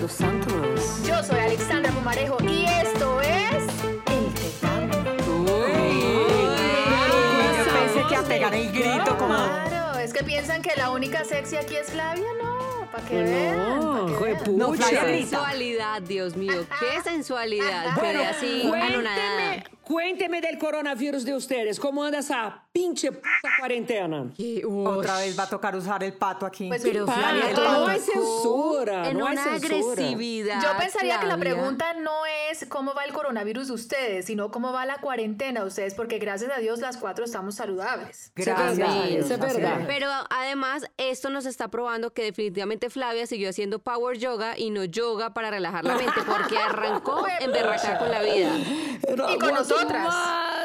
dos Santos. Yo soy Alexandra Pumarejo y esto es El Tetablo. Yo pensé que a pegar el grito como... Claro, es que piensan que la única sexy aquí es Flavia, no, para que vean. Pa' que vean. No, Flavia Qué grita. sensualidad, Dios mío, qué sensualidad. Quedé así anonadada. Cuénteme, cuénteme del coronavirus de ustedes. ¿Cómo anda esa pinche puta cuarentena? Otra vez va a tocar usar el pato aquí. Pues, Pero Flavia, no todo hay censura, en no hay una censura. agresividad. Yo pensaría que la pregunta no es cómo va el coronavirus de ustedes, sino cómo va la cuarentena de ustedes, porque gracias a Dios las cuatro estamos saludables. Gracias verdad, a Dios, eso es verdad. Pero además, esto nos está probando que definitivamente Flavia siguió haciendo power yoga y no yoga para relajar la mente, porque arrancó en berracar con la vida. Com aguento nosotras?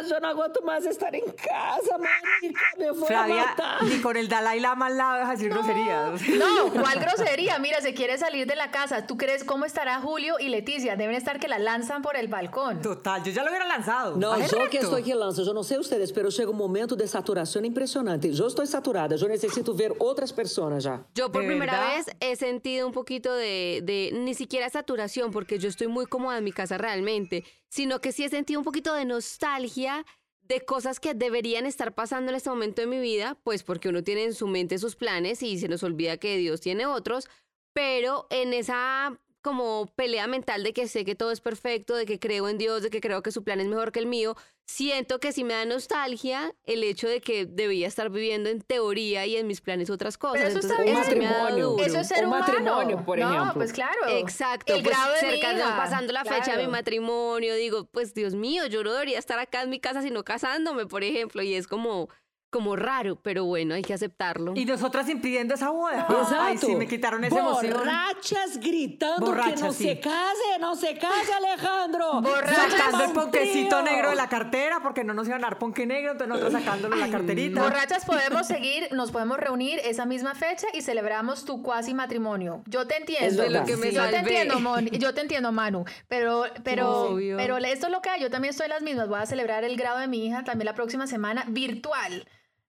Mais, eu não aguento mais estar em casa, marica. Me voy a Flavia, matar. ni con el Dalai Lama al lado deja decir groserías. No, ¿cuál grosería? Mira, se quiere salir de la casa. ¿Tú crees cómo estará Julio y Leticia? Deben estar que la lanzan por el balcón. Total, yo ya lo hubiera lanzado. Não, Hace eu que estou que lança, eu não sei ustedes, pero chega um momento de saturação impressionante. Eu estou saturada, eu necessito ver outras pessoas já. Yo por ¿De primera verdad? vez he sentido un poquito de, de ni siquiera saturación, porque yo estoy muy cómoda en mi casa realmente, sino que sí he sentido un poquito de nostalgia de cosas que deberían estar pasando en este momento de mi vida, pues porque uno tiene en su mente sus planes y se nos olvida que Dios tiene otros, pero en esa como pelea mental de que sé que todo es perfecto, de que creo en Dios, de que creo que su plan es mejor que el mío, siento que sí me da nostalgia el hecho de que debía estar viviendo en teoría y en mis planes otras cosas. Pero eso está Entonces, bien. sí me ha dado Matrimonio. duro. Eso es ser Un humano. matrimonio, por no, ejemplo. pues claro. Exacto, El pues grado de cerca de- hija, pasando la fecha de mi matrimonio, digo, pues Dios mío, yo no debería estar acá en mi casa sino casándome, por ejemplo, y es como, como raro, pero bueno, hay que aceptarlo. Y nosotras impidiendo esa boda. Exato. Ay, sí, me quitaron esa emoción. Borrachas gritando que Borrachas, não sí. se case, não se case, Alejandro. Borrachas. Sacando el ponquecito negro de la cartera porque no nos iban a dar ponque negro, entonces nosotros sacándolo de la carterita. Borrachas podemos seguir, nos podemos reunir esa misma fecha y celebramos tu cuasi matrimonio. Yo te entiendo. Es verdad. De lo que me yo te entiendo, Mon, yo te entiendo, Manu. Pero, pero, Obvio. pero esto es lo que hay. Yo también estoy en las mismas. Voy a celebrar el grado de mi hija también la próxima semana virtual.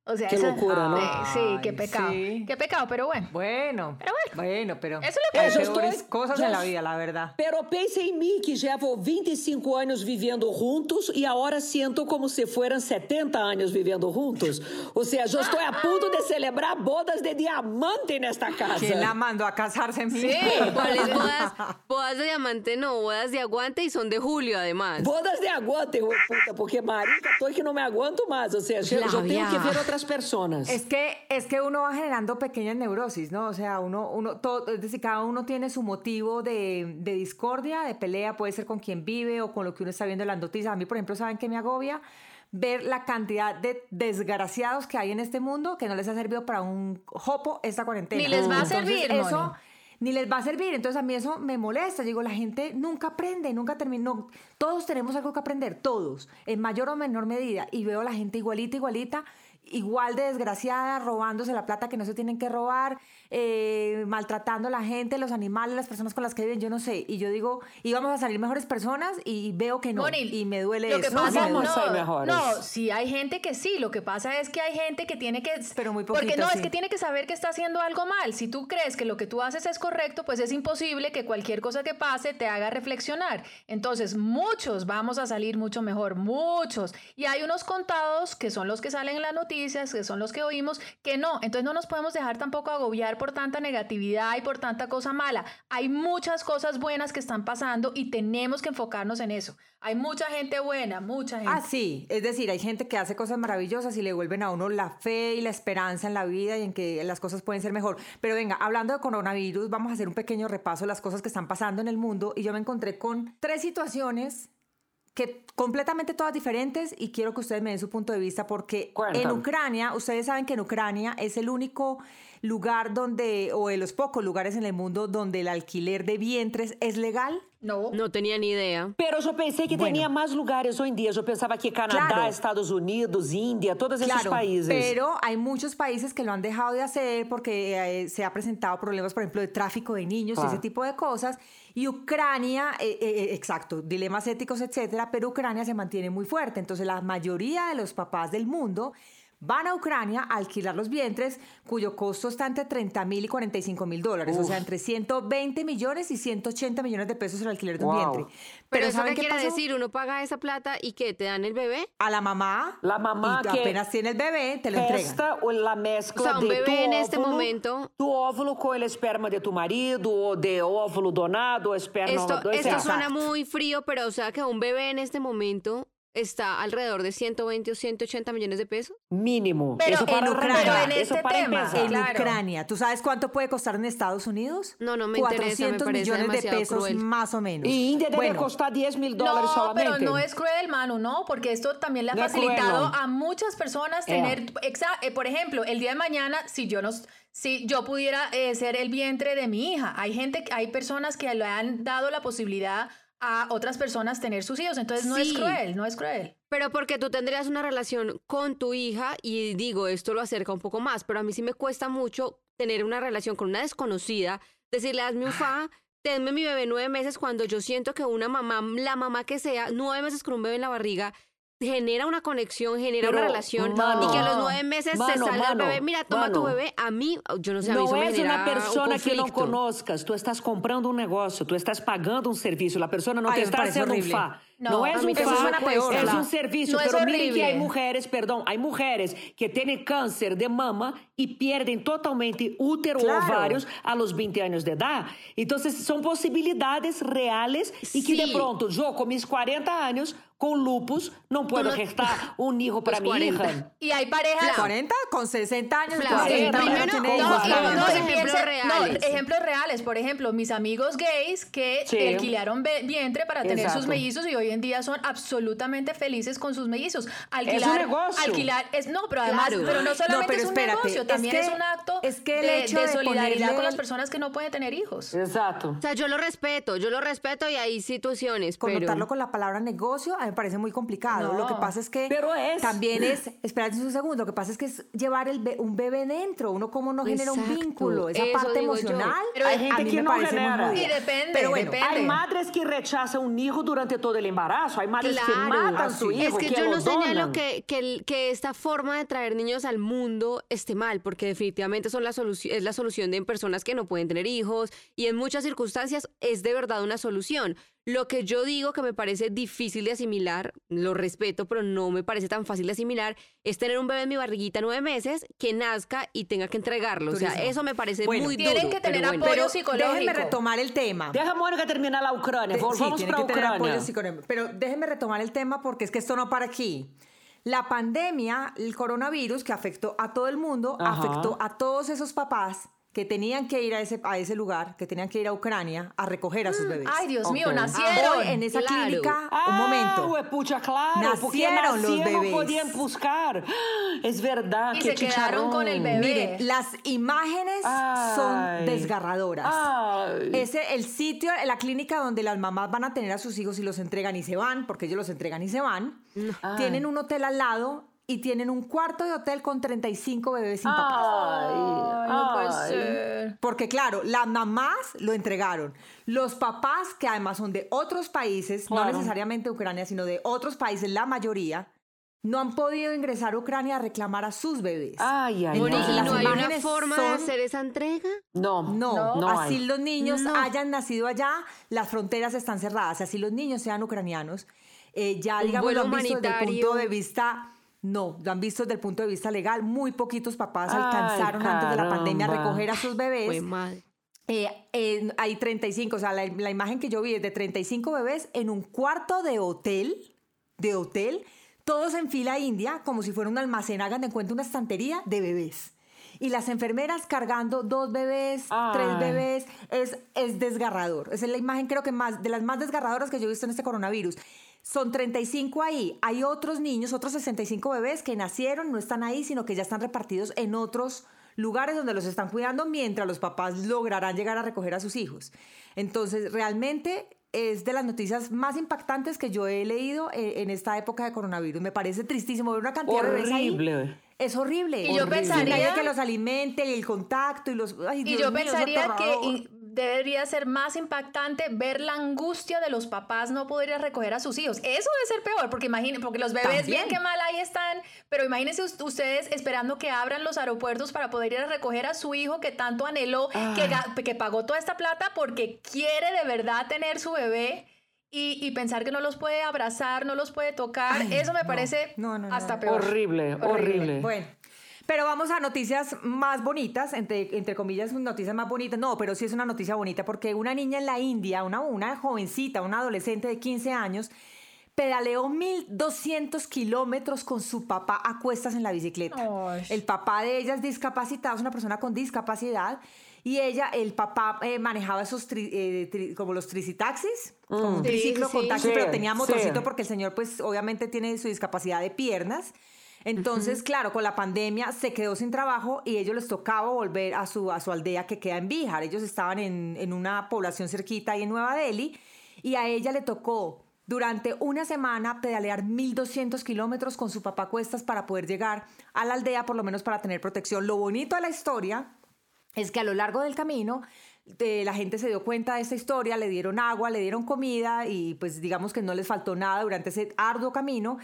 O sea, Qué esa- locura, ¿no? Sí, sí, qué pecado. sí. Qué pecado, pero bueno. Bueno, Pero bueno. bueno, pero Eso es lo que estoy- peores cosas en la vida, la verdad. Pero pense em mim, que llevo 25 anos vivendo juntos e agora sinto como se fueran 70 anos vivendo juntos. Ou seja, eu estou a ponto de celebrar bodas de diamante nesta casa. ¿Quién la mandó a casarse en? Sí. ¿Cuáles bodas? Bodas de diamante, no, bodas de aguante y son de julio además. Bodas de aguante, de puta, porque marica, tô que não me aguento mais. Ou seja, eu tenho que ver pessoas. Es que, es que uno va generando pequeñas neurosis, ¿no? O sea, uno, uno, todo, es decir, cada uno tiene su motivo de, de discordia, de pelea, puede ser con quien vive o con lo que uno está viendo en las noticias. A mí, por ejemplo, ¿saben qué me agobia? Ver la cantidad de desgraciados que hay en este mundo que no les ha servido para un jopo esta cuarentena. Ni les va a Entonces, servir, Eso, ni les va a servir. Entonces a mí eso me molesta. Yo digo, la gente nunca aprende, nunca termina. no, todos tenemos algo que aprender, todos, en mayor o menor medida. Y veo a la gente igualita, igualita, igual de desgraciada, robándose la plata que no se tienen que robar, eh, maltratando a la gente, los animales, las personas con las que viven, yo no sé. Y yo digo, íbamos a salir mejores personas y veo que no. Y me duele lo que eso. pasa me no mejores. no, sí hay gente que sí, lo que pasa es que hay gente que tiene que Pero muy porque no sí. es que tiene que saber que está haciendo algo mal. Si tú crees que lo que tú haces es correcto, pues es imposible que cualquier cosa que pase te haga reflexionar. Entonces, muchos vamos a salir mucho mejor, muchos. Y hay unos contados que son los que salen en las noticias, que son los que oímos, que no. Entonces no nos podemos dejar tampoco agobiar por tanta negatividad y por tanta cosa mala. Hay muchas cosas buenas que están pasando y tenemos que enfocarnos en eso. Hay mucha gente buena, mucha gente. Ah, sí, es decir, hay gente que hace cosas maravillosas y le vuelven a uno la fe y la esperanza en la vida y en que las cosas pueden ser mejor. Pero venga, hablando de coronavirus, vamos a hacer un pequeño repaso de las cosas que están pasando en el mundo y yo me encontré con tres situaciones que completamente todas diferentes y quiero que ustedes me den su punto de vista porque Cuéntame. en Ucrania, ustedes saben que en Ucrania es el único lugar donde, o de los pocos lugares en el mundo donde el alquiler de vientres es legal. no. No tenía ni idea. Pero eu pensei que Bueno. tinha mais lugares hoje em dia. Eu pensava que Canadá, Claro. Estados Unidos, Índia, todos esses Claro, países. pero hay muchos países que lo han dejado de hacer porque eh, se ha presentado problemas, por ejemplo, de tráfico de niños y Claro. ese tipo de cosas. Y Ucrania, eh, eh, exacto, dilemas éticos, etcétera, pero Ucrania se mantiene muy fuerte. Entonces, la mayoría de los papás del mundo van a Ucrania a alquilar los vientres, cuyo costo está entre 30 mil y 45 mil dólares, o sea, entre 120 millones y 180 millones de pesos el alquiler de un Wow. vientre. Pero, eso ¿saben qué qué quiere pasó? decir, uno paga esa plata y que te dan el bebé. A la mamá, La mamá y que apenas tiene el bebé, te lo entregan. Testa o la mezcla O sea, un de bebé tu en este óvulo, momento- tu óvulo con el esperma de tu marido, o de óvulo donado, o esperma Esto, donado. esto suena muy frío, pero o sea que un bebé en este momento está alrededor de 120 o 180 millones de pesos. Mínimo. Pero Eso en Ucrania, pero en este tema, empezar. En Claro. Ucrania, ¿tú sabes cuánto puede costar en Estados Unidos? No, no me interesa, me 400 parece millones de pesos cruel. más o menos. Y India debe Bueno, costar 10 mil dólares No, solamente. pero no es cruel, Manu, no, porque esto también le ha No facilitado cruel, a muchas personas tener, exa- eh, por ejemplo, el día de mañana, si yo no, si yo pudiera eh, ser el vientre de mi hija, hay gente, hay personas que le han dado la posibilidad a otras personas tener sus hijos, entonces no es cruel, no es cruel. Pero porque tú tendrías una relación con tu hija y digo, esto lo acerca un poco más, pero a mí sí me cuesta mucho tener una relación con una desconocida, decirle, hazme un fa, tenme mi bebé nueve meses cuando yo siento que una mamá, la mamá que sea, nueve meses con un bebé en la barriga, genera una conexión, genera Pero, una relación mano, y que a los nueve meses se mano, salga el mano, bebé, mira, toma tu bebé, a mí, yo no sé, a mí Não eso me és genera uma un persona que conflicto. conozcas, tu estás comprando um negócio, tu estás pagando um serviço, a pessoa não Ai, te está um horrible. fa. No, fa, suena peor, é Fla. um serviço. No es pero miren que horrible. há mulheres, perdão, há mulheres que têm câncer de mama e perdem totalmente útero Claro. ou ovários a los 20 anos de edad. Então, são possibilidades reais e que de Sí. pronto, eu com mis 40 anos, com lupus, não posso no- gestar um hijo para 40. hija. Y hay parejas... 40 con 60 años. Con 60 años primero- tiene no, hijos, y- claro. no, y ejemplos reales. no, ejemplos reales. Por ejemplo, mis amigos gays que Sí. alquilaron vientre para tener sus Exacto. mellizos y hoy en día son absolutamente felices con sus mellizos. Alquilar, negocio. Alquilar es no, pero además, Claro. pero no solamente pero es un espérate, negocio, es también que- es, un acto es que el de, hecho de de solidaridad con las personas que no pueden tener hijos. Exato. O sea, yo lo respeto, yo lo respeto y hay situaciones, pero... Connotarlo con la palabra negocio a mí me parece muy complicado. No. Lo que pasa es que Pero es. también es, espérate un segundo, lo que pasa es que es llevar el be- un bebé dentro, uno como no genera un Exacto, vínculo, esa eso parte yo. emocional. Pero a hay mí gente me que no genera. Y depende, Pero bueno, depende. Hay madres que rechazan un hijo durante todo el embarazo. Hay madres que Claro. matan Ah, su hijo, Es que, que yo no señalo que, que, que esta forma de traer niños al mundo esté mal, porque definitivamente son la solución, es la solución de personas que no pueden tener hijos y en muchas circunstancias es de verdad una solución. Lo que yo digo que me parece difícil de asimilar, lo respeto, pero no me parece tan fácil de asimilar, es tener un bebé en mi barriguita nueve meses, que nazca y tenga que entregarlo. O sea, eso me parece Bueno, muy tienen duro. que tener pero bueno. apoyo Pero psicológico. déjenme retomar el tema. Deja a Mônica terminar la Ucrania. De- Vamos sí, tiene para que tener Ucrania. apoyo psicológico. Pero déjenme retomar el tema porque es que esto no para aquí. La pandemia, el coronavirus que afectó a todo el mundo, Ajá. afectó a todos esos papás que tenían que ir a ese, a ese lugar, que tenían que ir a Ucrania a recoger a sus bebés. Ay, Dios mío, nacieron. Hoy en esa Claro. clínica, Ah, un momento. huepucha, claro, porque Nacieron los nacían, no bebés. podían buscar. Es verdad, Y que se quedaron con el bebé. Miren, las imágenes son desgarradoras. Ay. Ese, el sitio, la clínica donde las mamás van a tener a sus hijos y los entregan y se van, porque ellos los entregan y se van, tienen un hotel al lado y tienen un cuarto de hotel con 35 bebés sin papás. Ay, no puede ser. Porque claro, las mamás lo entregaron. Los papás, que además son de otros países, Claro. no necesariamente Ucrania, sino de otros países, la mayoría, no han podido ingresar a Ucrania a reclamar a sus bebés. Ay, ay, Entonces, ¿y no hay una forma de son- hacer esa entrega? No, No, no así hay. los niños No. hayan nacido allá, las fronteras están cerradas, así los niños sean ucranianos, eh, ya digamos lo han visto desde el punto de vista, no, lo han visto desde el punto de vista legal, muy poquitos papás Ay, alcanzaron antes de la pandemia a recoger a sus bebés. Fue mal. Eh, eh, hay 35, o sea, la, la imagen que yo vi es de 35 bebés en un cuarto de hotel, de hotel, todos en fila india, como si fuera un almacén, hagan de cuenta una estantería de bebés. Y las enfermeras cargando dos bebés, tres bebés, es, es desgarrador. Esa es la imagen creo que más, de las más desgarradoras que yo he visto en este coronavirus. Son 35 ahí. Hay otros niños, otros 65 bebés que nacieron, no están ahí, sino que ya están repartidos en otros lugares donde los están cuidando mientras los papás lograrán llegar a recoger a sus hijos. Entonces, realmente es de las noticias más impactantes que yo he leído eh, en esta época de coronavirus. Me parece tristísimo ver una cantidad de bebés ahí. Horrible. Es horrible. Y yo Horrible. pensaría- que los alimente y el contacto y los... ay, Y Dios yo mío, es pensaría que y debería ser más impactante ver la angustia de los papás no poder ir a recoger a sus hijos. Eso debe ser peor, porque imaginen, porque los bebés bien que mal ahí están, pero imagínense ustedes esperando que abran los aeropuertos para poder ir a recoger a su hijo que tanto anheló, que, que pagó toda esta plata porque quiere de verdad tener su bebé. Y, pensar que no los puede abrazar, no los puede tocar, eso me parece hasta peor. Horrible, horrible. Bueno, pero vamos a noticias más bonitas, entre, entre comillas, noticias más bonitas. No, pero sí es una noticia bonita porque una niña en la India, una, una jovencita, una adolescente de 15 años, pedaleó 1200 kilómetros con su papá a cuestas en la bicicleta. El papá de ella es discapacitado, es una persona con discapacidad. Y ella, el papá eh, manejaba esos eh, como los tricitaxis, como un mm. triciclo con taxi, pero tenía motorcito porque el señor pues obviamente tiene su discapacidad de piernas. Entonces, claro, con la pandemia se quedó sin trabajo y ellos les tocaba volver a su, a su aldea que queda en Bihar. Ellos estaban en, en una población cerquita ahí en Nueva Delhi y a ella le tocó durante una semana pedalear 1200 kilómetros con su papá cuestas para poder llegar a la aldea, por lo menos para tener protección. Lo bonito de la historia es que a lo largo del camino eh, la gente se dio cuenta de esta historia, le dieron agua, le dieron comida y pues digamos que no les faltó nada durante ese arduo camino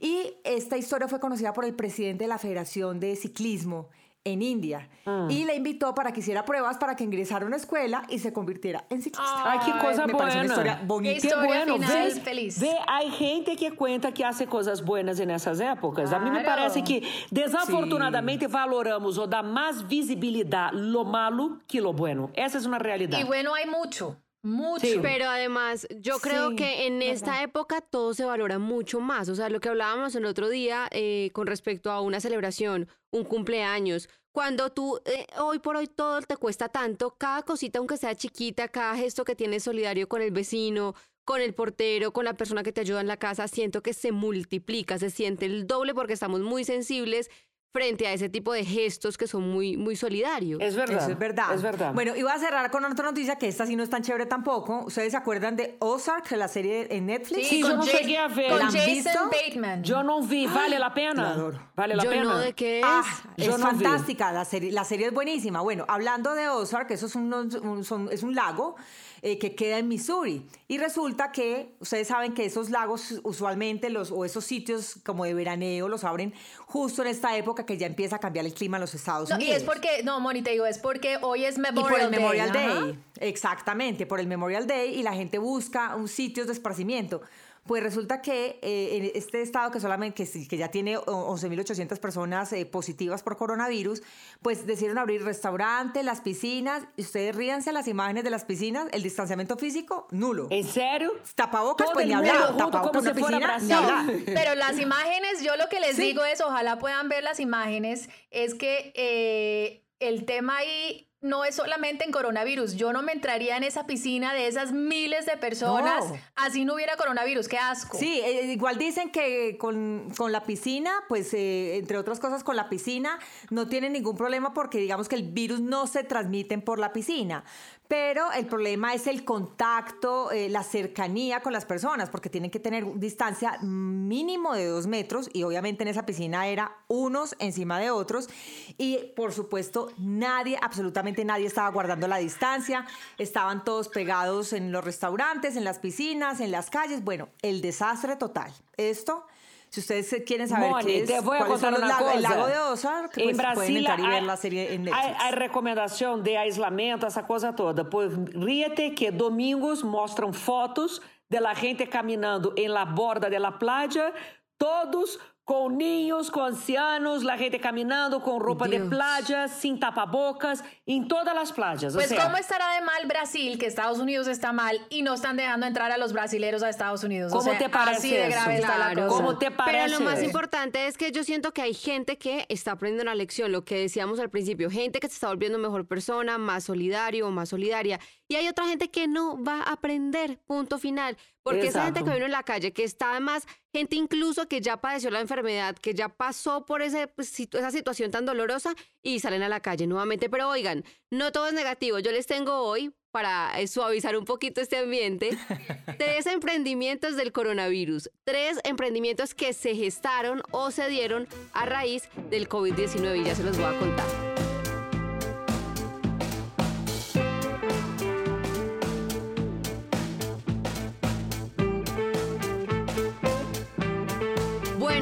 y esta historia fue conocida por el presidente de la Federación de Ciclismo en India ah. y le invitó para que hiciera pruebas para que ingresara a una escuela y se convirtiera en ciclista. Ay, qué cosa Me buena. una historia bonita. Qué bueno. Ve, feliz. Ve, hay gente que cuenta que hace cosas buenas en esas épocas. A mí me parece que desafortunadamente valoramos o da más visibilidad lo malo que lo bueno. Esa es una realidad. Y bueno hay mucho. Mucho. Pero además, yo creo que en esta época todo se valora mucho más. O sea, lo que hablábamos el otro día eh, con respecto a una celebración, un cumpleaños. Cuando tú, eh, hoy por hoy todo te cuesta tanto, cada cosita, aunque sea chiquita, cada gesto que tienes solidario con el vecino, con el portero, con la persona que te ayuda en la casa, siento que se multiplica, se siente el doble porque estamos muy sensibles frente a ese tipo de gestos que son muy, muy solidarios. Es verdad. Eso es verdad. Es verdad. Bueno, y voy a cerrar con otra noticia que esta sí no es tan chévere tampoco. ¿Ustedes se acuerdan de Ozark, la serie en Netflix? Sí, yo no llegué a ver. Con ¿La han Jason visto? Bateman. Yo no vi. ¿Vale la pena? ¿Vale la yo pena? No, ¿de qué es? Ah, es fantástica. La serie, la serie es buenísima. Bueno, hablando de Ozark, eso es un, es un lago eh, que queda en Missouri. Y resulta que ustedes saben que esos lagos usualmente los, o esos sitios como de veraneo los abren justo en esta época que ya empieza a cambiar el clima en los Estados Unidos. Y es porque, no, Moni, te digo, es porque hoy es Memorial y por el Day. Memorial Day. Exactamente, por el Memorial Day y la gente busca un sitio de esparcimiento. Pues resulta que eh, en este estado que solamente que, ya tiene 11.800 personas eh, positivas por coronavirus, pues decidieron abrir restaurantes, las piscinas. Y ustedes ríanse las imágenes de las piscinas, el distanciamiento físico nulo. ¿En serio? Tapabocas, pues ni hablar. Tapabocas piscina, ni hablar. Pero las imágenes, yo lo que les digo es, ojalá puedan ver las imágenes, es que eh, el tema ahí no es solamente en coronavirus. Yo no me entraría en esa piscina de esas miles de personas así no hubiera coronavirus. Qué asco. Sí, eh, igual dicen que con, la piscina, pues eh, entre otras cosas con la piscina, no tienen ningún problema porque digamos que el virus no se transmiten por la piscina. Pero el problema es el contacto, eh, la cercanía con las personas, porque tienen que tener distancia mínimo de dos metros y obviamente en esa piscina era unos encima de otros. Y por supuesto nadie, absolutamente nadie estaba guardando la distancia, estaban todos pegados en los restaurantes, en las piscinas, en las calles, bueno, el desastre total. Esto si ustedes quieren saber qué es, te voy a contar una lago, cosa. el lago de Ozark, pues en Brasil pueden entrar y hay, ver la serie en Netflix. Hay, hay recomendación de aislamiento, esa cosa toda. Pues ríete que domingos mostram fotos de la gente caminando en la borda de la playa, todos con niños, con ancianos, la gente caminando con ropa Dios. de playa, sin tapabocas, en todas las playas. Pues, o sea, ¿cómo estará de mal Brasil, que Estados Unidos está mal y no están dejando entrar a los brasileros a Estados Unidos? ¿Cómo o sea, te parece así de grave eso? está Claro. la cosa. ¿Cómo te parece? Pero lo más importante es que yo siento que hay gente que está aprendiendo una lección, lo que decíamos al principio, gente que se está volviendo mejor persona, más solidario, más solidaria, y hay otra gente que no va a aprender, punto final, porque esa gente que vino en la calle, que está además, gente incluso que ya padeció la enfermedad, que ya pasó por ese, pues, esa situación tan dolorosa y salen a la calle nuevamente. Pero oigan, no todo es negativo. Yo les tengo hoy, para eh, suavizar un poquito este ambiente, tres emprendimientos del coronavirus. Tres emprendimientos que se gestaron o se dieron a raíz del COVID-19 y ya se los voy a contar.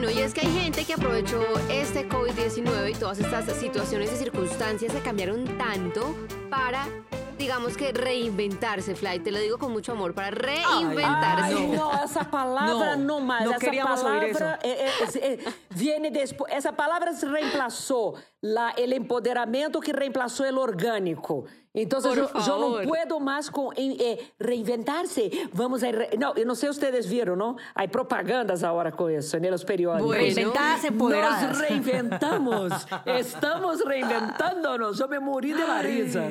Bueno, y es que hay gente que aprovechó este COVID-19 y todas estas situaciones y circunstancias se cambiaron tanto para, digamos que reinventarse, Fly. Te lo digo con mucho amor, para reinventarse. Ay, no, esa palabra No, no, más. no esa queríamos oír palabra eh, eh, eh, viene después. Esa palabra se reemplazó la, el empoderamiento que reemplazó el orgánico. Entonces yo, yo no puedo más con eh, eh, reinventarse. Vamos a re- no, yo no sé ustedes vieron, ¿no? Hay propagandas ahora con eso en los periódicos. Bueno. Empoderadas. Nos reinventamos. Estamos reinventándonos. Yo me morí de la risa.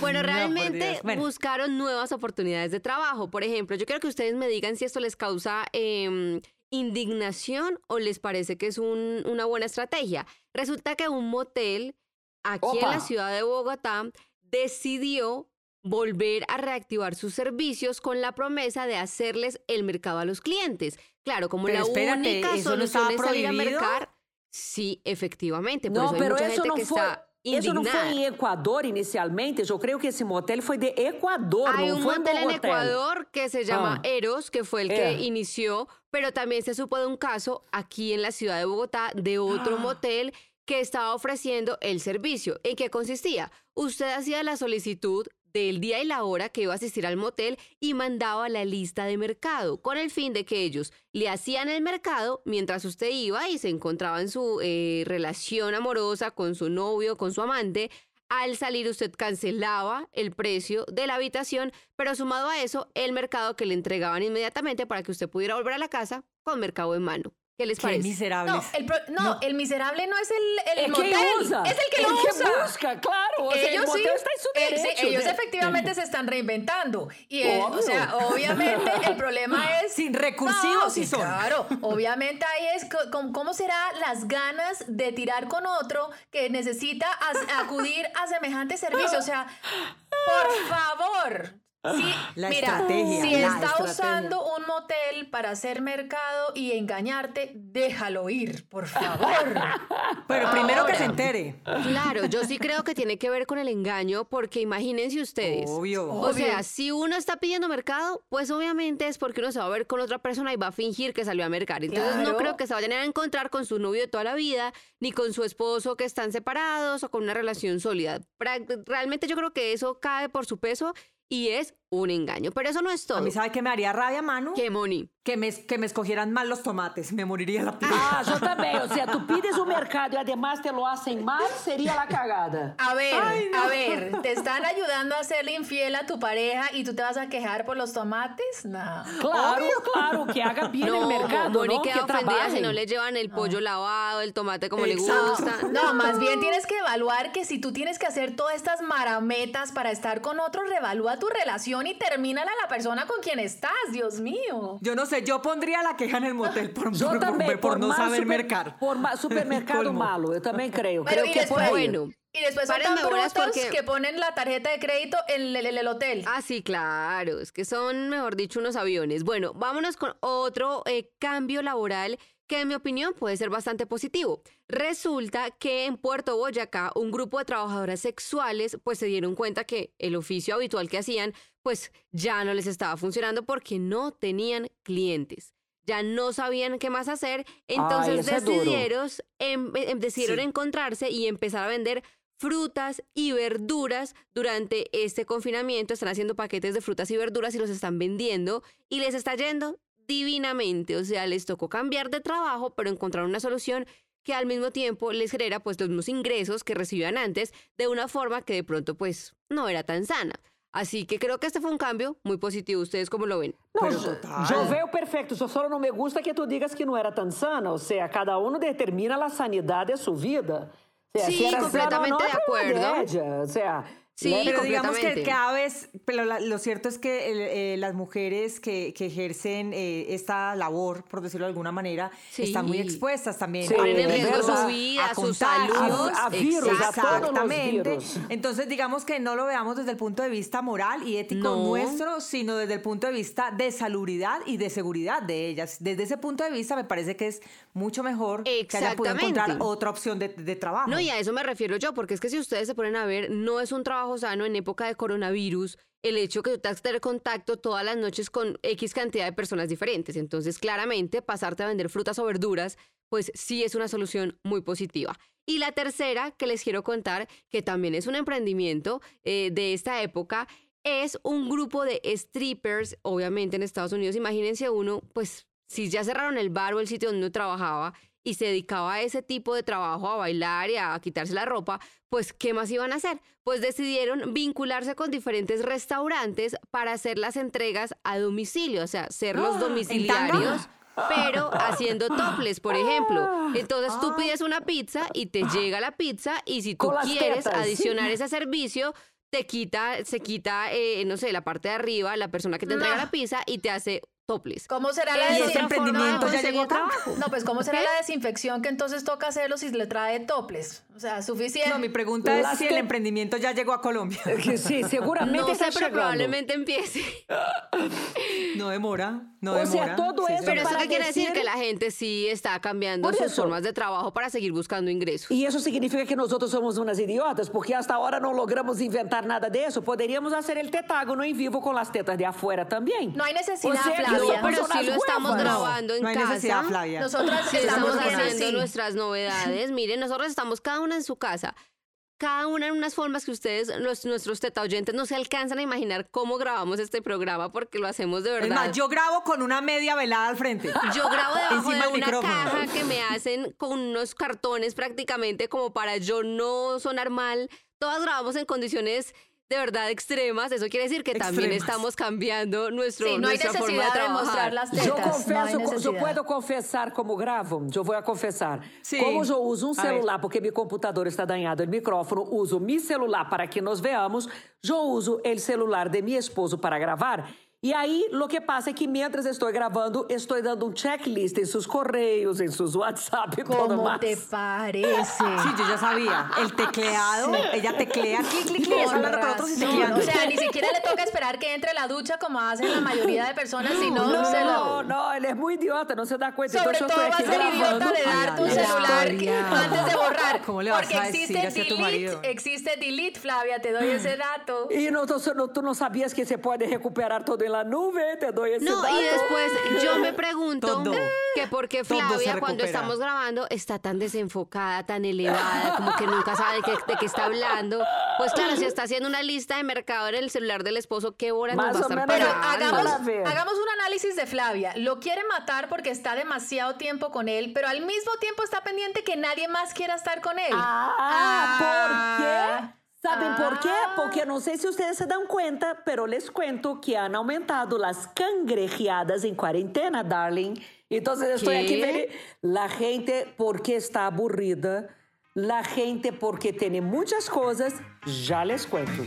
Bueno, realmente. Bueno. buscaron nuevas oportunidades de trabajo. Por ejemplo, yo quiero que ustedes me digan si esto les causa em, indignación o les parece que es un- una buena estrategia. Resulta que un motel aquí en la ciudad de Bogotá decidió volver a reactivar sus servicios con la promesa de hacerles el mercado a los clientes. Claro, como Pero la espérate, única ¿eso no solución estaba es salir a mercar. Sí, efectivamente. Por No, eso hay pero mucha eso gente no que fue. está Eso no indignada. fue en Ecuador inicialmente. Yo creo que ese motel fue de Ecuador. Hay no un fue motel en Bogotá. Ecuador que se llama Ah. Eros, que fue el que Eh. inició, pero también se supo de un caso aquí en la ciudad de Bogotá de otro motel que estaba ofreciendo el servicio. ¿En qué consistía? Usted hacía la solicitud del día y la hora que iba a asistir al motel y mandaba la lista de mercado, con el fin de que ellos le hacían el mercado mientras usted iba y se encontraba en su eh, relación amorosa con su novio, con su amante. Al salir usted cancelaba el precio de la habitación, pero sumado a eso, el mercado que le entregaban inmediatamente para que usted pudiera volver a la casa con mercado en mano. ¿Qué les Qué parece? miserables. No, el, pro- no, el miserable no es el, el El motel, que usa. es el que el lo que usa. busca, claro. O sea, el ellos sí, motel está en su eh, sí, ellos efectivamente se están reinventando. Y eh, o sea, obviamente el problema es. Sin recursivos No, sí son. Claro, obviamente ahí es cómo será las ganas de tirar con otro que necesita as- acudir a semejante servicio. O sea, por favor. Sí, La mira, estrategia, si la está estrategia. usando un motel para hacer mercado y engañarte, déjalo ir, por favor. Pero primero que se entere. Claro, yo sí creo que tiene que ver con el engaño, porque imagínense ustedes. Obvio. O sea, si uno está pidiendo mercado, pues obviamente es porque uno se va a ver con otra persona y va a fingir que salió a mercar. Entonces no creo que se vayan a encontrar con su novio de toda la vida, ni con su esposo que están separados o con una relación sólida. Realmente yo creo que eso cae por su peso y es un engaño. Pero eso no es todo. A mí, ¿sabe qué me haría rabia, Manu? ¿Qué, Moni? Que me, que me escogieran mal los tomates. Me moriría la piel. Ah, yo también. O sea, tú pides un mercado y además te lo hacen mal, sería la cagada. A ver, a ver, ¿te están ayudando a serle infiel a tu pareja y tú te vas a quejar por los tomates? No. Claro, claro, que haga bien No, el mercado, Moni ¿no? queda Que ofendida si no le llevan el pollo lavado, el tomate como le gusta. No, más bien tienes que evaluar que si tú tienes que hacer todas estas marametas para estar con otro, revalúa tu relación y termínala a la persona con quien estás, Dios mío. Yo no sé, yo pondría la queja en el motel por, Yo por- también, por- por no saber super- mercar. Por más supermercado malo, yo también creo. Pero creo y que después. Bueno, Y después son tan brutos porque- que ponen la tarjeta de crédito en el, en el hotel. Ah, sí, claro, es que son, mejor dicho, unos aviones. Bueno, vámonos con otro eh, cambio laboral que en mi opinión puede ser bastante positivo. Resulta que en Puerto Boyacá un grupo de trabajadoras sexuales pues se dieron cuenta que el oficio habitual que hacían pues ya no les estaba funcionando porque no tenían clientes. Ya no sabían qué más hacer, entonces duro. decidieron, em- em- decidieron Sí. encontrarse y empezar a vender frutas y verduras durante este confinamiento. Están haciendo paquetes de frutas y verduras y los están vendiendo y les está yendo divinamente. O sea, les tocó cambiar de trabajo, pero encontraron una solución que al mismo tiempo les genera pues los mismos ingresos que recibían antes de una forma que de pronto pues no era tan sana. Así que creo que este fue un cambio muy positivo. ¿Ustedes cómo lo ven? Não, Pero yo- total. yo veo perfecto, só não me gusta que tu digas que não era tan sana, o sea, cada uno determina la sanidad de su vida. O sea, Sí, si sana completamente no, de acuerdo. O sea, Sí, Pero digamos que cada vez, pero la- lo cierto es que el- eh, las mujeres que, que ejercen eh, esta labor, por decirlo de alguna manera, Sí. están muy expuestas también. Sí, a Ponen en es riesgo su vida, a su salud. a- a virus, a Exacto. todos los Exactamente. virus. Entonces, digamos que no lo veamos desde el punto de vista moral y ético No. nuestro, sino desde el punto de vista de salubridad y de seguridad de ellas. Desde ese punto de vista, me parece que es mucho mejor que hayan podido encontrar otra opción de, de trabajo. No, y a eso me refiero yo, porque es que si ustedes se ponen a ver, no es un trabajo sano en época de coronavirus, el hecho que tú tengas que tener contacto todas las noches con X cantidad de personas diferentes. Entonces, claramente, pasarte a vender frutas o verduras, pues sí es una solución muy positiva. Y la tercera que les quiero contar, que también es un emprendimiento eh, de esta época, es un grupo de strippers, obviamente en Estados Unidos. Imagínense uno, pues si ya cerraron el bar o el sitio donde uno trabajaba y se dedicaba a ese tipo de trabajo, a bailar y a quitarse la ropa, pues ¿qué más iban a hacer? Pues decidieron vincularse con diferentes restaurantes para hacer las entregas a domicilio, o sea, ser los domiciliarios pero haciendo toples, por ejemplo. Entonces tú pides una pizza y te llega la pizza y si tú quieres adicionar ese servicio, te quita, se quita, eh, no sé, la parte de arriba, la persona que te entrega la pizza y te hace toples. ¿Cómo será la ¿Y ese desinfección? emprendimiento ya llegó acá? No, pues ¿cómo será la desinfección que entonces toca hacerlo si le trae toples? O sea, suficiente. No, mi pregunta Las es si el emprendimiento ya llegó a Colombia. Sí, seguramente No sé, está pero probablemente empiece. No demora, no O sea, demora. todo Sí, eso. Pero eso qué quiere decir decir- que la gente sí está cambiando Por sus eso. formas de trabajo para seguir buscando ingresos. E isso significa que nós outros somos umas idiotas, porque hasta agora não logramos inventar nada disso. Poderíamos fazer el tetágono em vivo com as tetas de afuera também. No hay necesidad, O sea, Flavia. No, pero sí unas lo estamos grabando en no hay casa. necesidad, Flavia. Nosotras Sí, estamos estamos haciendo haciendo así. nuestras novedades. Miren, nosotros estamos cada una en su casa. Cada una en unas formas que ustedes, los- nuestros teta oyentes, no se alcanzan a imaginar cómo grabamos este programa porque lo hacemos de verdad. Es más, yo grabo con una media velada al frente. Yo grabo debajo Encima de una micrófono. caja que me hacen con unos cartones prácticamente como para yo no sonar mal. Todas grabamos en condiciones de verdad extremas. Eso quiere decir que también Extremas. estamos cambiando nuestro, Sí, no hay forma de necesidad de, trabajar. mostrar las tetas. Eu no hay confesso, eu necesidad. puedo confessar como gravo? Eu vou a confessar. Sim. Como eu uso um celular, porque meu computador está danhado, o micrófono, uso meu celular para que nos veamos, eu uso o celular de meu esposo para gravar. E aí, o que passa é que, mientras estou gravando, estou dando um checklist em seus correios, em seus WhatsApp e todo ¿Cómo mais. te parece? Sí, yo ya sabía. El tecleado, ella teclea, clic, clic, clic, hablando con otros y tecleando. O sea, ni siquiera le toca esperar que entre la ducha como hacen la mayoría de personas, sino se Não, lo... não, ele é muito idiota, não se dá conta. Sobre então, eu todo va a ser idiota de dar tu celular antes de borrar. ¿Cómo le vas Porque a decir existe así a tu delete, marido? existe delete, Flavia, te doy ese dato. E não, tu, não- tu não sabias que você pode recuperar todo em la nube? Te doy esse No, dato. y después yo me pregunto Todo. que por qué Flavia cuando estamos grabando está tan desenfocada, tan elevada, como que nunca sabe de qué, de qué está hablando. Pues claro, si está haciendo una lista de mercado en el celular del esposo, ¿qué hora nos va a estar. Pero hagamos, un análisis de Flavia. Lo quiere matar porque está demasiado tiempo con él, pero al mismo tiempo está pendiente que nadie más quiera estar con él. Ah, por Ah. Quê? Sabem por quê? Ah. Porque não sei se vocês se dão conta, pero les cuento que han aumentado as cangrejeadas em quarentena, darling. Então, estou ¿Qué? aqui vendo la gente porque está aburrida, la gente porque tem muitas coisas, já les cuento.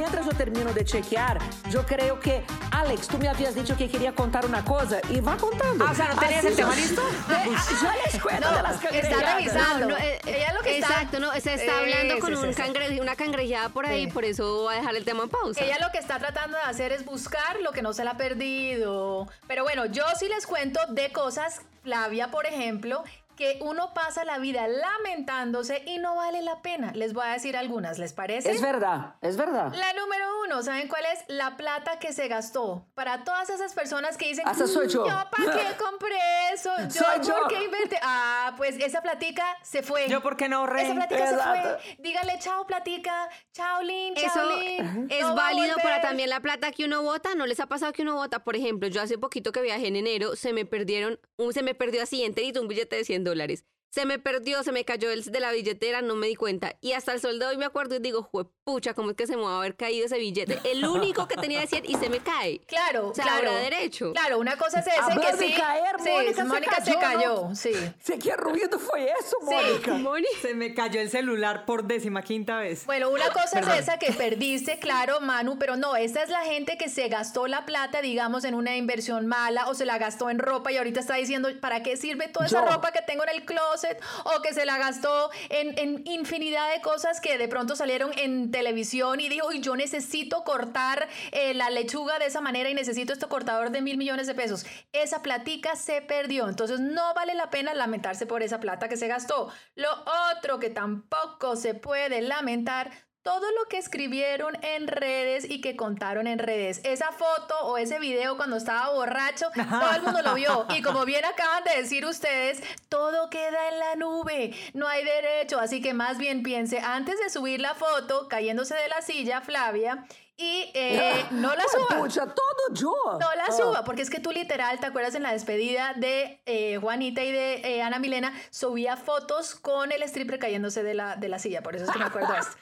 Mientras eu termino de chequear, eu creio que. Alex, tu me havias dicho que queria contar uma coisa e vá contando. Ah, o sea, ¿no tenías el tema listo? Ya les cuento No, de las está revisando. No, eh, Ella lo que está- Exacto, no, se está hablando Eh, con sí, un sí, sí. cangre- una cangrejeada por ahí, Sí. por eso va a dejar el tema en pausa. Ella lo que está tratando de hacer es buscar lo que no se le ha perdido. Pero bueno, yo sí les cuento de cosas, Flavia, por ejemplo, que uno pasa la vida lamentándose y no vale la pena. Les voy a decir algunas, ¿les parece? Es verdad, es verdad. La número uno, ¿saben cuál es? La plata que se gastó. Para todas esas personas que dicen, soy yo. ¿para qué compré eso? ¿Yo yo. por qué invertí? Ah, pues esa platica se fue. Yo, ¿por qué no ahorré? Esa platica se fue. Dígale chao, platica. Chao, Lin, chao, Eso Lin. es No válido para también la plata que uno vota. ¿No les ha pasado que uno vota? Por ejemplo, yo hace poquito que viajé en enero, se me perdieron, un, se me perdió así enterito un billete de 100 dólares. Se me perdió, se me cayó el, de la billetera, no me di cuenta. Y hasta el sol de hoy me acuerdo y digo, pucha, ¿cómo es que se me va a haber caído ese billete? El único que tenía de 100 y se me cae. Claro, O sea, claro. habrá derecho. Claro, una cosa es ese que sí. caer, sí, Mónica se Mónica se cayó, cayó, ¿no? sí. Sé que ruido foi eso, Mónica. Moni. Se me cayó el celular por décima quinta vez. Bueno, una cosa Perdón. es esa que perdiste, claro, Manu, pero no, esta es la gente que se gastó la plata, digamos, en una inversión mala o se la gastó en ropa y ahorita está diciendo, ¿para qué sirve toda esa ropa que tengo en el closet? O que se la gastó en, infinidad de cosas que de pronto salieron en televisión y dijo, yo necesito cortar eh, la lechuga de esa manera y necesito este cortador de mil millones de pesos. Esa platica se perdió, entonces no vale la pena lamentarse por esa plata que se gastó. Lo otro que tampoco se puede lamentar todo lo que escribieron en redes y que contaron en redes. Esa foto o ese video cuando estaba borracho, todo el mundo lo vio. Y como bien acaban de decir ustedes, todo queda en la nube, no hay derecho. Así que más bien piense, antes de subir la foto, cayéndose de la silla, Flavia, y eh, no la suba. Pucha, todo yo. No la suba, porque es que tú literal, ¿te acuerdas en la despedida de eh, Juanita y de eh, Ana Milena? Subía fotos con el stripper cayéndose de la, de la silla, por eso es que me acuerdo de esto.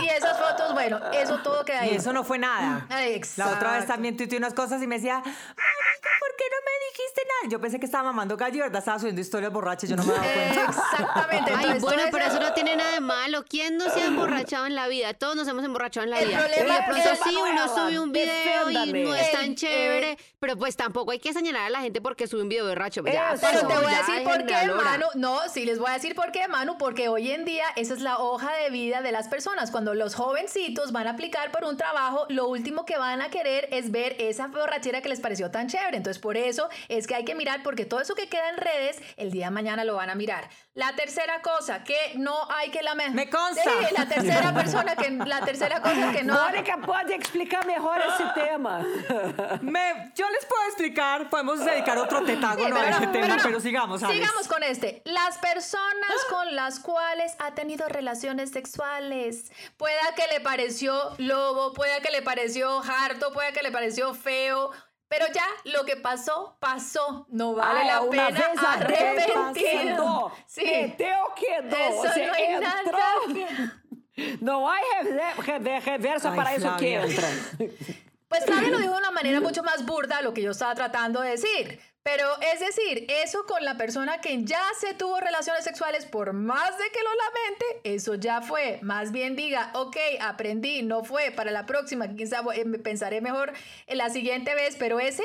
Y esas fotos, bueno, eso todo queda ahí. Y eso no fue nada. Exacto. La otra vez también tuiteé unas cosas y me decía, "Marica, ¿por qué no me dijiste nada? Yo pensé que estaba mamando gallo, ¿verdad? Estaba subiendo historias borrachas, yo no me daba cuenta. Exactamente. Ay, entonces, bueno, pero eso no tiene nada de malo. ¿Quién no se ha emborrachado en la vida? Todos nos hemos emborrachado en la El vida. problema y de pronto es- sí, uno sube un video y no es tan chévere, eh, pero pues tampoco hay que señalar a la gente porque sube un video borracho. Ya, Eso. Pero pasó, te voy a decir por qué. Manu. No, sí, les voy a decir por qué, Manu, porque hoy en día esa es la hoja de vida de las personas. Cuando los jovencitos van a aplicar por un trabajo, lo último que van a querer es ver esa borrachera que les pareció tan chévere. Entonces, por eso es que hay que mirar, porque todo eso que queda en redes, el día de mañana lo van a mirar. La tercera cosa que no hay que lamentar. Me consta. Sí, la tercera persona que, la tercera cosa que no. Mônica pode explicar melhor esse tema. Me- yo les puedo explicar, podemos dedicar otro tetágono Sí, a ese tema, no. pero sigamos, Alex. Sigamos con este. Las personas con las cuales ha tenido relaciones sexuales. Pueda que le pareció lobo, pueda que le pareció harto, pueda que le pareció feo. Pero ya lo que pasó, pasó. No vale Ai, la pena vez arrepentir. Sí. Meteu, quedou. Eso no hay nada rever- rever- reversa Ay, para isso que entra. Pues Flavia lo dijo de una manera mucho más burda a lo que yo estaba tratando de decir. Pero es decir, eso con la persona que ya se tuvo relaciones sexuales, por más de que lo lamente, eso ya fue. Más bien diga, ok, aprendí, no fue, para la próxima, quizá eh, pensaré mejor en la siguiente vez, pero ese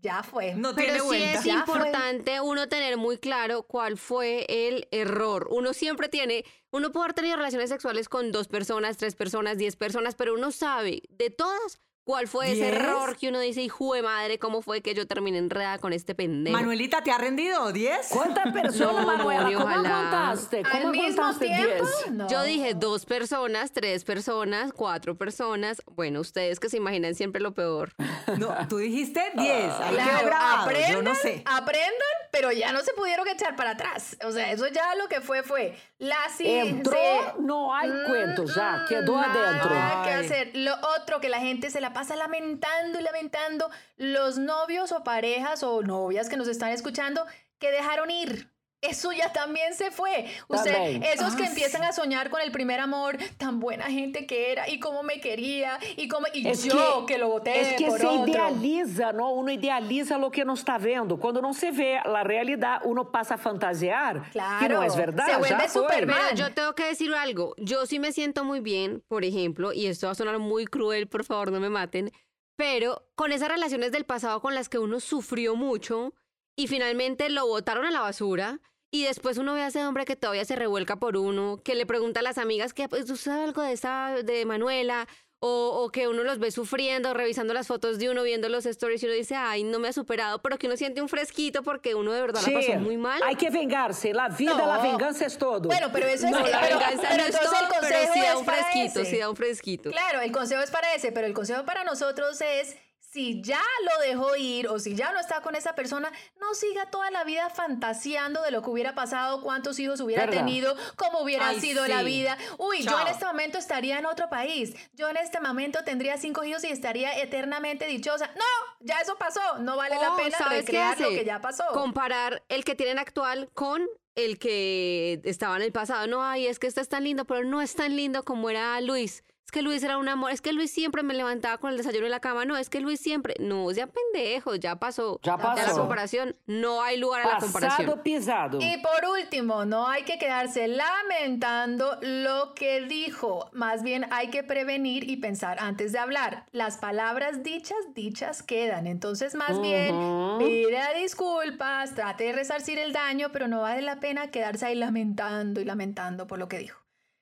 ya fue. No tiene Pero sí vuelta. es Ya fue. importante uno tener muy claro cuál fue el error. Uno siempre tiene, uno puede haber tenido relaciones sexuales con dos personas, tres personas, diez personas, pero uno sabe de todas cuál fue ese error que uno dice, hijo de madre, cómo fue que yo terminé enredada con este pendejo. Manuelita, ¿te ha rendido? ¿10? Quantas pessoas, No, Manuela? Como ojalá. contaste? Al Como mismo contaste tiempo, 10? no. Yo dije dos personas, tres personas, cuatro personas. Bueno, ustedes que se imaginan siempre lo peor. No, tú dijiste 10. Ahí quedó Claro, aprendan, Yo no sé. aprendan, pero ya no se pudieron echar para atrás. O sea, eso ya lo que fue fue la sí, Entrou, sí. não há cuento já. Quedou Nada adentro. que Ay. hacer. Lo otro que la gente se la pasa lamentando y lamentando, los novios o parejas o novias que nos están escuchando que dejaron ir. Eso ya también se fue. Usted, También. esos que Ah, empiezan a soñar con el primer amor, tan buena gente que era y cómo me quería y cómo y Es yo que, lo boté es que por se otro. idealiza, não? Uno idealiza o que não está vendo. Quando não se vê a realidade, uno passa a fantasiar que Claro, não é verdade. se vuelve. Superman. Pero yo tengo que decir algo. Yo sí me siento muy bien, por ejemplo, y esto va a sonar muy cruel, por favor, no me maten, pero con esas relaciones del pasado con las que uno sufrió mucho y finalmente lo botaron a la basura. Y después uno ve a ese hombre que todavía se revuelca por uno, que le pregunta a las amigas que pues, tú sabes algo de esta de Manuela, o, o que uno los ve sufriendo, revisando las fotos de uno, viendo los stories y uno dice, ay, no me ha superado, pero que uno siente un fresquito porque uno de verdad la Che, pasó muy mal. Hay que vengarse. La vida, No. la venganza es todo. Bueno, pero eso es No, la pero- venganza pero no es todo, el consejo pero sí da es un para fresquito, ese. sí da un fresquito. Claro, el consejo es para ese, pero el consejo para nosotros es si ya lo dejó ir o si ya no está con esa persona, no siga toda la vida fantaseando de lo que hubiera pasado, cuántos hijos hubiera ¿Verdad? tenido, cómo hubiera Ay, sido sí. la vida. Uy, yo en este momento estaría en otro país. Yo en este momento tendría cinco hijos y estaría eternamente dichosa. No, ya eso pasó. No vale la O, pena ¿sabes qué recrear lo que ya pasó. Comparar el que tienen actual con el que estaba en el pasado. No, ay, es que este es tan lindo, pero no es tan lindo como era Luis. Es que Luis era un amor, es que Luis siempre me levantaba con el desayuno en la cama, no, es que Luis siempre, no, ya pendejo, ya pasó. Ya De la pasó. comparación, no hay lugar a la comparación. Pisado. Y por último, no hay que quedarse lamentando lo que dijo, más bien hay que prevenir y pensar antes de hablar. Las palabras dichas, dichas quedan. Entonces, más bien, pida disculpas, trate de resarcir el daño, pero no vale la pena quedarse ahí lamentando y lamentando por lo que dijo.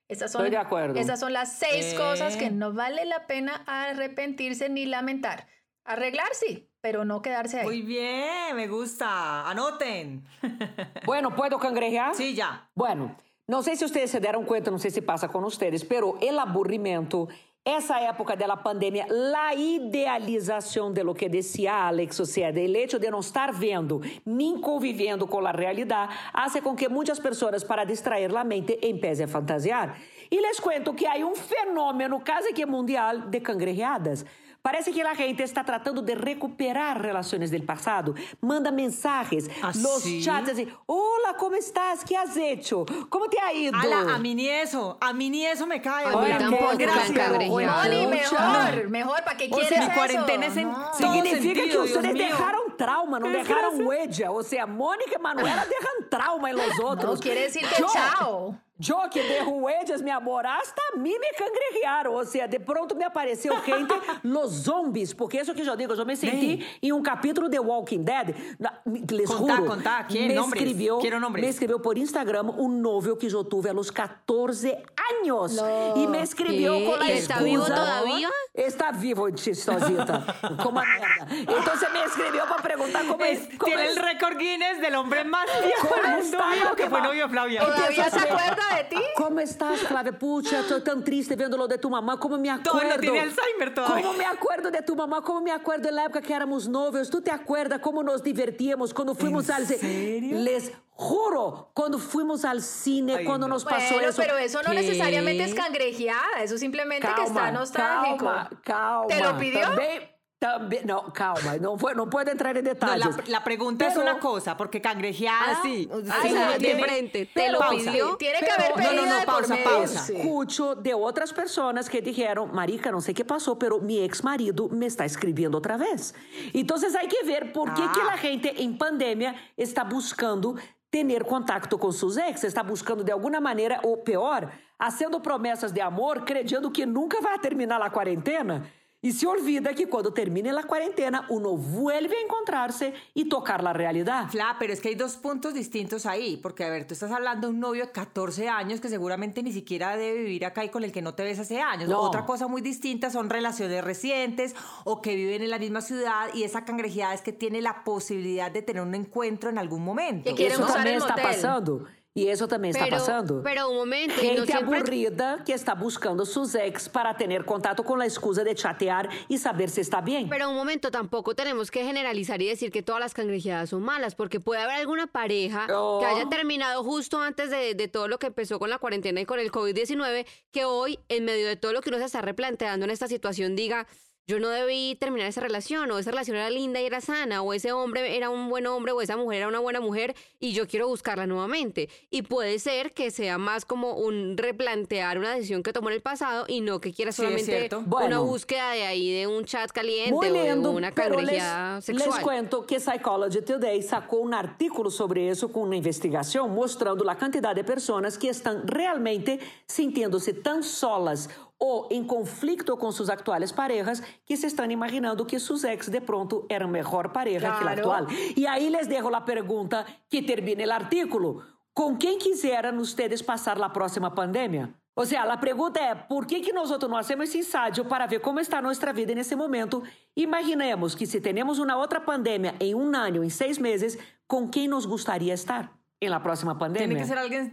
Esas son, Estoy de acuerdo. Esas son las seis cosas que Eh. no vale la pena arrepentirse ni lamentar. Arreglar sí, pero no quedarse ahí. Muy bien, me gusta. Anoten. Bueno, ¿puedo cangrejar? Sí, ya. Bueno, não sei se vocês se deram conta, não sei se passa com vocês, pero el aburrimiento, essa época da pandemia, la idealização de lo que decía Alex, ou seja, de não estar vendo nem convivendo com a realidade, hace com que muitas pessoas, para distrair a mente, empecem a fantasiar. E les cuento que há um fenômeno quase que mundial de cangrejeadas. Parece que a gente está tratando de recuperar relações do passado. Manda mensagens, ¿Ah, los sí? chats assim: Hola, ¿cómo estás? ¿Qué has hecho? ¿Cómo te ha ido? Ala, a mí ni eso. A mí ni eso me cae. A mí tampoco, qué tan gracia. cangrejeado. Oiga, Moni, Pucha. mejor, mejor, ¿para qué O quieres sea, mi eso? cuarentena es en- No. todo Significa sentido, que ustedes dejaron trauma, não dejaron huella. O sea, Mônica e Manuela dejan trauma en los No otros. quiere decir que Yo- chao. Yo que huellas, mi amor, hasta a mí me cangrejearam. Ou seja, de pronto me apareceu gente, los zombies, porque isso que eu digo, eu me senti em um capítulo de Walking Dead. Na- Les Contá, juro, contá, ¿quién? me Nombres. escreveu, Quiero nombres. me escreveu por Instagram um novio que eu tuve a los 14 años. No. E me escreveu com a ¿Y excusa... está vivo todavía? Está vivo, chistosita. Como a merda. Entonces me escreveu para perguntar como é. Tiene es- el récord Guinness del hombre más viejo ¿Cómo del mundo que que fue va- novio Flavia. ¿Todavía se acuerda de ti? ¿Cómo estás, Flávia? Pucha, estoy tan triste viendo lo de tu mamá. ¿Cómo me acuerdo? Todavía tiene Alzheimer todavía. ¿Cómo me acuerdo de tu mamá? ¿Cómo me acuerdo en la época que éramos novios? ¿Tú te acuerdas cómo nos divertíamos cuando fuimos ¿En al cine? serio? Les juro, cuando fuimos al cine, Ay, cuando no. nos pasó Bueno, eso. pero eso no ¿Qué? necesariamente es cangrejeada, eso simplemente que está Calma, nostálgico. calma, calma. ¿Te lo pidió? Também, também, não, calma, não, vou, não puedo entrar em No, detalles. la, la pregunta es Pero- una cosa, porque cangrejeada. Ah, sí. o Ah, sea, tiene- frente, te lo pausa. pidió. Tiene que haber no, pedida no, no, por pausa, pausa. Sí. Escucho de outras pessoas que dijeron, Marica, não sei o que passou, pero mi ex-marido me está escrevendo outra vez. Então, hay que ver por que, Ah. que a gente em pandemia está buscando ter contato com seus ex, está buscando de alguma maneira, ou pior, fazendo promessas de amor, credindo que nunca vai terminar a quarentena. E se olvida que quando termine a quarentena, uno vuelve a encontrarse e tocar a realidade. Fla, pero es que hay dos puntos distintos ahí, porque a ver, tú estás hablando de un novio de 14 años que seguramente ni siquiera debe vivir acá y con el que no te ves hace años. No. Otra cosa muy distinta son relaciones recientes o que viven en la misma ciudad y esa cangrejeada es que tiene la posibilidad de tener un encuentro en algún momento. Que quieren Isso usar também el está motel. passando. E isso também está Pero, passando. pero un momento, Gente siempre aburrida que está buscando sus ex para tener contato con la excusa de chatear y saber si está bien. Pero un momento, tampoco tenemos que generalizar y decir que todas las cangrejeadas son malas, porque puede haber alguna pareja Oh. que haya terminado justo antes de, de todo lo que empezó con la cuarentena y con el COVID-19, que hoy, en medio de todo lo que uno se está replanteando en esta situación, diga, yo no debí terminar esa relación, o esa relación era linda y era sana, o ese hombre era un buen hombre, o esa mujer era una buena mujer, y yo quiero buscarla nuevamente. Y puede ser que sea más como un replantear una decisión que tomó en el pasado y no que quiera Sí, solamente una búsqueda de ahí de un chat caliente o de una les, cangrejeada les sexual. cuento que Psychology Today sacou um artículo sobre isso com uma investigação mostrando a quantidade de pessoas que estão realmente sentindo-se tão solas ou em conflito com suas atuais parejas que se estão imaginando que seus ex de pronto eram melhor pareja que a Claro. atual. E aí les dejo a pergunta que termina o artículo. Com quem quisieran ustedes passar a próxima pandemia? Ou seja, a pergunta é, por que, que nós não hacemos esse ensaio para ver como está nossa vida nesse momento? Imaginemos que se temos uma outra pandemia em um ano, em seis meses, com quem nos gostaria estar em la próxima pandemia? ¿Tiene que ser alguien,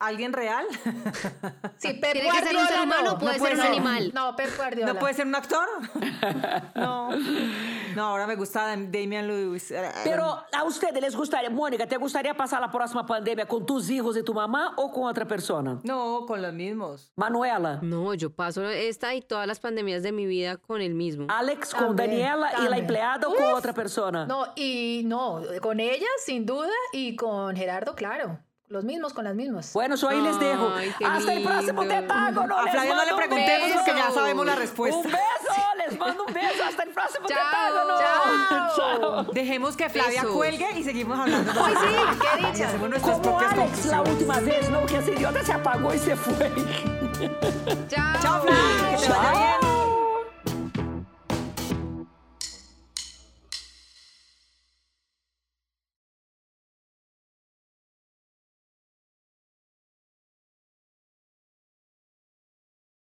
alguien real? Sí, Pep ¿Tiene que ser un Guardiola ser humano no. puede No ser un animal? No, Pep Guardiola. ¿No puede ser un actor? No. No, ahora me gusta Dam- Damian Lewis. Eh, Pero a ustedes les gustaría, Mônica, ¿te gustaría pasar la próxima pandemia con tus hijos y tu mamá o con otra persona? No, con los mismos. Manuela, No, yo paso esta y todas las pandemias de mi vida con el mismo. Alex con También, Daniela y la también. empleada o con otra persona? No, y no, con ella sin duda y con Gerardo, claro. Los mismos con las mismas. Bueno, yo ahí les dejo. Ay, qué Hasta el próximo lindo. tetágono. A les Flavia no le un preguntemos porque ya sabemos la Un respuesta. beso, les mando un beso. Hasta el próximo Chao. tetágono. Chao. Dejemos que Flavia Besos. cuelgue y seguimos hablando. Uy, sí, qué dicha. hacemos nuestras Como propias Alex la última vez, ¿no? Que ese idiota se apagó y se fue. Chao. Chao, Flavia, que te vaya bien.